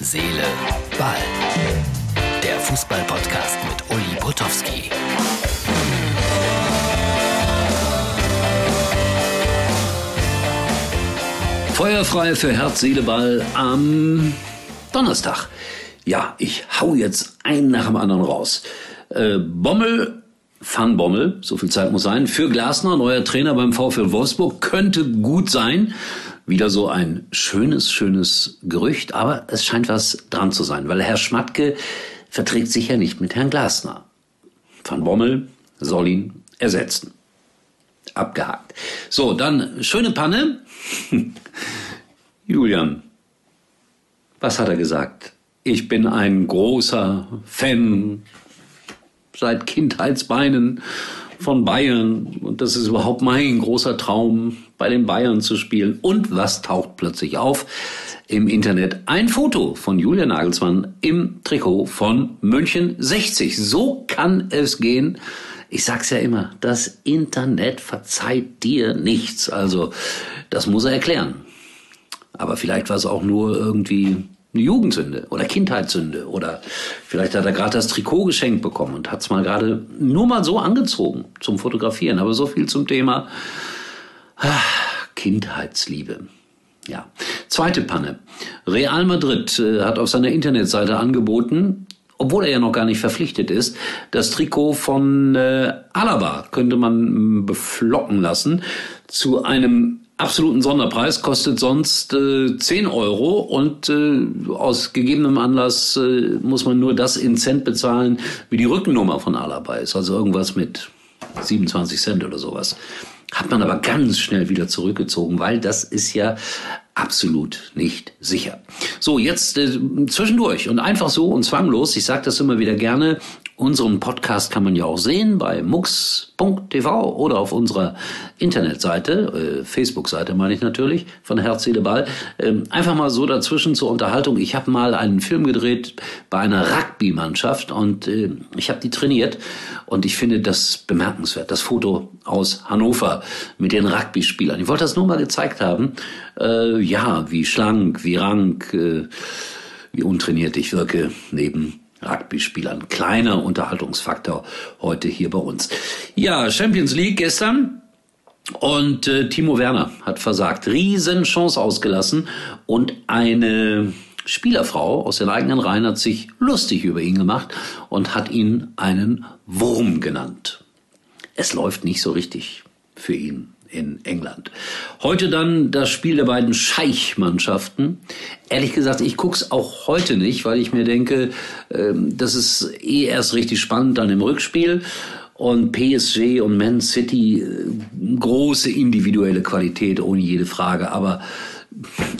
Seele, Ball. Der Fußball-Podcast mit Uli Potowski. Feuerfrei für Herz, Seele, Ball am Donnerstag. Ja, ich hau jetzt einen nach dem anderen raus. Äh, Bommel Van Bommel, so viel Zeit muss sein, für Glasner, neuer Trainer beim VfL Wolfsburg, könnte gut sein. Wieder so ein schönes, schönes Gerücht, aber es scheint was dran zu sein, weil Herr Schmatke verträgt sich ja nicht mit Herrn Glasner. Van Bommel soll ihn ersetzen. Abgehakt. So, dann schöne Panne. Julian, was hat er gesagt? Ich bin ein großer Fan seit Kindheitsbeinen von Bayern und das ist überhaupt mein großer Traum, bei den Bayern zu spielen. Und was taucht plötzlich auf? Im Internet ein Foto von Julian Nagelsmann im Trikot von München 60. So kann es gehen. Ich sag's ja immer, das Internet verzeiht dir nichts. Also, das muss er erklären. Aber vielleicht war es auch nur irgendwie eine Jugendsünde oder Kindheitssünde oder vielleicht hat er gerade das Trikot geschenkt bekommen und hat es mal gerade nur mal so angezogen zum Fotografieren. Aber so viel zum Thema ah, Kindheitsliebe. Ja. Zweite Panne. Real Madrid äh, hat auf seiner Internetseite angeboten, obwohl er ja noch gar nicht verpflichtet ist, das Trikot von äh, Alaba könnte man beflocken lassen zu einem absoluten Sonderpreis, kostet sonst äh, 10 Euro und äh, aus gegebenem Anlass äh, muss man nur das in Cent bezahlen, wie die Rückennummer von Alaba ist. Also irgendwas mit 27 Cent oder sowas. Hat man aber ganz schnell wieder zurückgezogen, weil das ist ja absolut nicht sicher. So, jetzt äh, zwischendurch und einfach so und zwanglos, ich sage das immer wieder gerne, Unseren Podcast kann man ja auch sehen bei mux.tv oder auf unserer Internetseite, äh, Facebook-Seite meine ich natürlich, von Herz, Seele, Ball. Ähm, einfach mal so dazwischen zur Unterhaltung. Ich habe mal einen Film gedreht bei einer Rugby-Mannschaft und äh, ich habe die trainiert und ich finde das bemerkenswert. Das Foto aus Hannover mit den Rugby-Spielern. Ich wollte das nur mal gezeigt haben. Äh, ja, wie schlank, wie rank, äh, wie untrainiert ich wirke neben Rugby-Spielern. Kleiner Unterhaltungsfaktor heute hier bei uns. Ja, Champions League gestern. Und äh, Timo Werner hat versagt. Riesenchance ausgelassen. Und eine Spielerfrau aus den eigenen Reihen hat sich lustig über ihn gemacht und hat ihn einen Wurm genannt. Es läuft nicht so richtig für ihn in England. Heute dann das Spiel der beiden Scheich-Mannschaften. Ehrlich gesagt, ich guck's auch heute nicht, weil ich mir denke, ähm, das ist eh erst richtig spannend dann im Rückspiel. Und PSG und Man City, äh, große individuelle Qualität, ohne jede Frage. Aber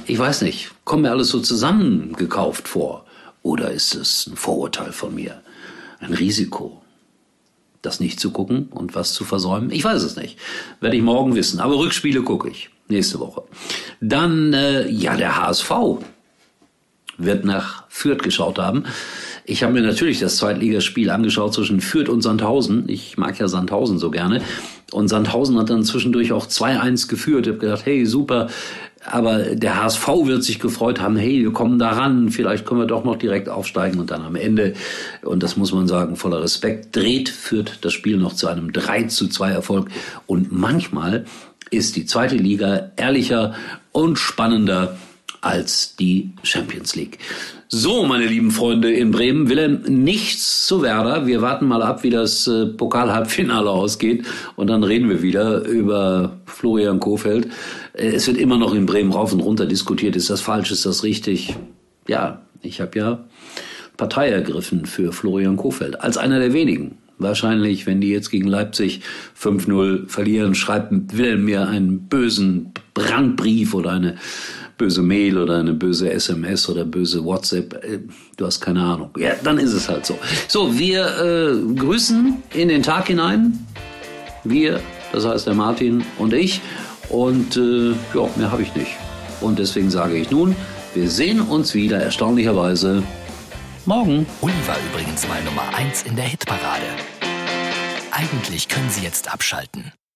ich weiß nicht, kommt mir alles so zusammengekauft vor? Oder ist es ein Vorurteil von mir? Ein Risiko? Das nicht zu gucken und was zu versäumen? Ich weiß es nicht. Werde ich morgen wissen. Aber Rückspiele gucke ich. Nächste Woche. Dann, äh, ja, der HSV wird nach Fürth geschaut haben. Ich habe mir natürlich das Zweitligaspiel angeschaut zwischen Fürth und Sandhausen. Ich mag ja Sandhausen so gerne. Und Sandhausen hat dann zwischendurch auch 2-1 geführt. Ich habe gedacht, hey, super, aber der HSV wird sich gefreut haben, hey, wir kommen da ran, vielleicht können wir doch noch direkt aufsteigen und dann am Ende, und das muss man sagen, voller Respekt, dreht, führt das Spiel noch zu einem 3 zu 2 Erfolg. Und manchmal ist die zweite Liga ehrlicher und spannender als die Champions League. So, meine lieben Freunde in Bremen, Wilhelm, nichts zu Werder. Wir warten mal ab, wie das äh, Pokalhalbfinale ausgeht und dann reden wir wieder über Florian Kofeld. Äh, es wird immer noch in Bremen rauf und runter diskutiert. Ist das falsch? Ist das richtig? Ja, ich habe ja Partei ergriffen für Florian Kofeld als einer der wenigen. Wahrscheinlich, wenn die jetzt gegen Leipzig 5-0 verlieren, schreibt Wilhelm mir einen bösen Brandbrief oder eine böse Mail oder eine böse SMS oder böse WhatsApp. Äh, du hast keine Ahnung. Ja, dann ist es halt so. So, wir äh, grüßen in den Tag hinein. Wir, das heißt der Martin und ich. Und äh, ja, mehr habe ich nicht. Und deswegen sage ich nun, wir sehen uns wieder erstaunlicherweise morgen. Uli war übrigens mal Nummer 1 in der Hitparade. Eigentlich können Sie jetzt abschalten.